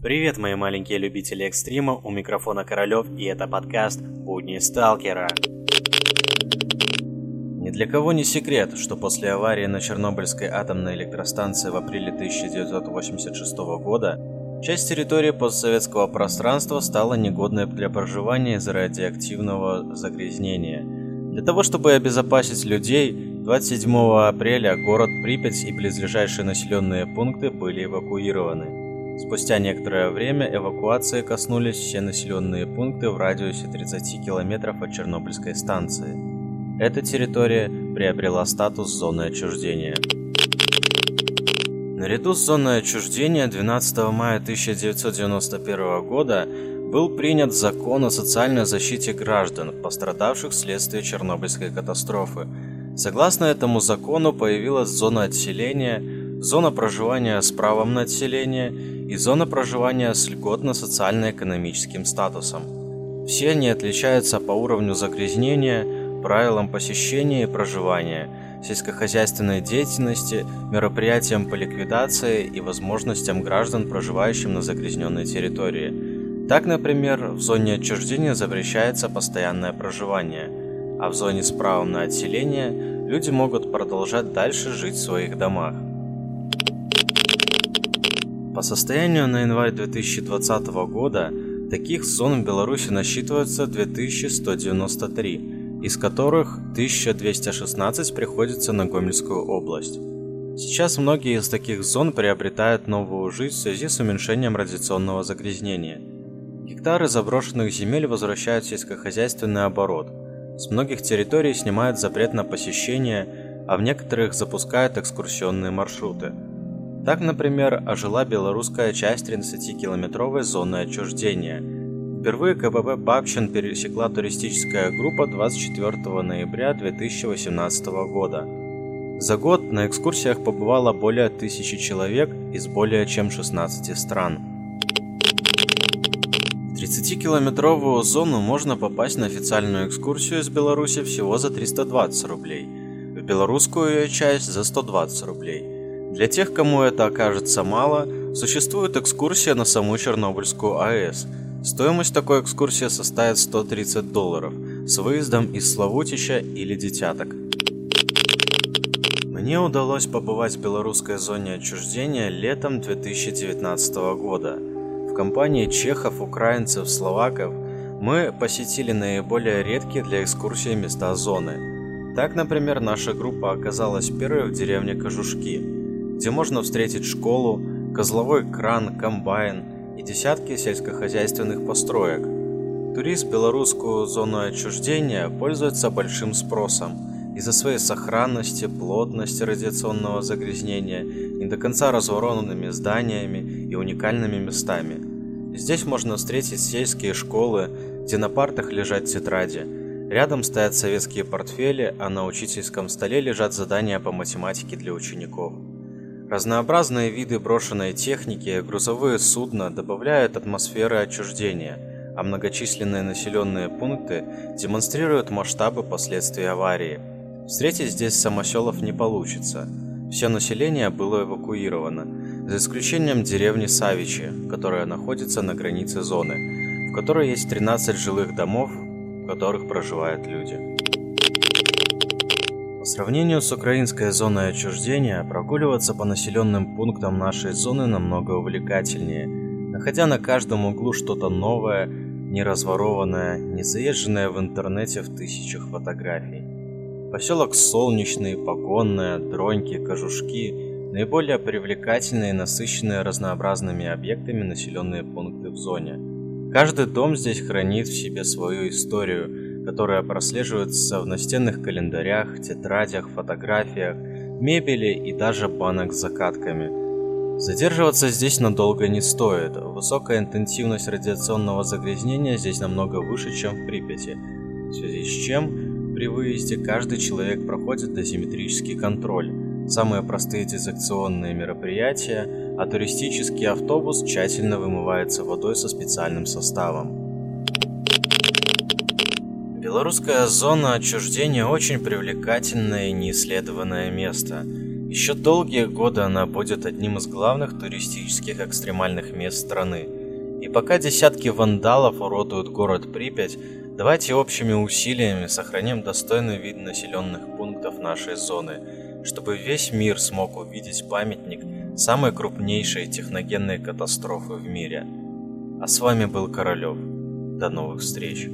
Привет, мои маленькие любители экстрима, у микрофона Королёв, и это подкаст «Будни Сталкера». Ни для кого не секрет, что после аварии на Чернобыльской атомной электростанции в апреле 1986 года часть территории постсоветского пространства стала негодной для проживания из-за радиоактивного загрязнения. Для того, чтобы обезопасить людей, 27 апреля город Припять и близлежащие населенные пункты были эвакуированы. Спустя некоторое время эвакуации коснулись все населенные пункты в радиусе 30 километров от Чернобыльской станции. Эта территория приобрела статус зоны отчуждения. Наряду с зоной отчуждения 12 мая 1991 года был принят закон о социальной защите граждан, пострадавших вследствие Чернобыльской катастрофы. Согласно этому закону появилась зона отселения, зона проживания с правом на отселение и зона проживания с льготно-социально-экономическим статусом. Все они отличаются по уровню загрязнения, правилам посещения и проживания, сельскохозяйственной деятельности, мероприятиям по ликвидации и возможностям граждан, проживающим на загрязненной территории. Так, например, в зоне отчуждения запрещается постоянное проживание, а в зоне с правом на отселение люди могут продолжать дальше жить в своих домах. По состоянию на январь 2020 года таких зон в Беларуси насчитывается 2193, из которых 1216 приходится на Гомельскую область. Сейчас многие из таких зон приобретают новую жизнь в связи с уменьшением радиационного загрязнения. Гектары заброшенных земель возвращают сельскохозяйственный оборот. С многих территорий снимают запрет на посещение, а в некоторых запускают экскурсионные маршруты. Так, например, ожила белорусская часть 30-километровой зоны отчуждения – Впервые КПП Бабчин пересекла туристическая группа 24 ноября 2018 года. За год на экскурсиях побывало более тысячи человек из более чем 16 стран. В 30-километровую зону можно попасть на официальную экскурсию из Беларуси всего за 320 рублей, в белорусскую ее часть за 120 рублей. Для тех, кому это окажется мало, существует экскурсия на саму Чернобыльскую АЭС – Стоимость такой экскурсии составит 130 долларов с выездом из Славутича или Детяток. Мне удалось побывать в белорусской зоне отчуждения летом 2019 года. В компании чехов, украинцев, словаков мы посетили наиболее редкие для экскурсии места зоны. Так, например, наша группа оказалась первой в деревне Кожушки, где можно встретить школу, козловой кран, комбайн – и десятки сельскохозяйственных построек. Туризм в белорусскую зону отчуждения пользуется большим спросом из-за своей сохранности, плотности радиационного загрязнения, не до конца развороненными зданиями и уникальными местами. Здесь можно встретить сельские школы, где на партах лежат тетради. Рядом стоят советские портфели, а на учительском столе лежат задания по математике для учеников. Разнообразные виды брошенной техники, грузовые судна добавляют атмосферы отчуждения, а многочисленные населенные пункты демонстрируют масштабы последствий аварии. Встретить здесь самоселов не получится. Все население было эвакуировано, за исключением деревни Савичи, которая находится на границе зоны, в которой есть 13 жилых домов, в которых проживают люди сравнению с украинской зоной отчуждения, прогуливаться по населенным пунктам нашей зоны намного увлекательнее, находя на каждом углу что-то новое, не разворованное, не заезженное в интернете в тысячах фотографий. Поселок Солнечный, Погонная, Дроньки, Кожушки – наиболее привлекательные и насыщенные разнообразными объектами населенные пункты в зоне. Каждый дом здесь хранит в себе свою историю – которая прослеживается в настенных календарях, тетрадях, фотографиях, мебели и даже банок с закатками. Задерживаться здесь надолго не стоит. Высокая интенсивность радиационного загрязнения здесь намного выше, чем в Припяти, в связи с чем при выезде каждый человек проходит дозиметрический контроль, самые простые дезакционные мероприятия, а туристический автобус тщательно вымывается водой со специальным составом. Белорусская зона отчуждения очень привлекательное и неисследованное место. Еще долгие годы она будет одним из главных туристических экстремальных мест страны. И пока десятки вандалов уродуют город Припять, давайте общими усилиями сохраним достойный вид населенных пунктов нашей зоны, чтобы весь мир смог увидеть памятник самой крупнейшей техногенной катастрофы в мире. А с вами был Королёв. До новых встреч.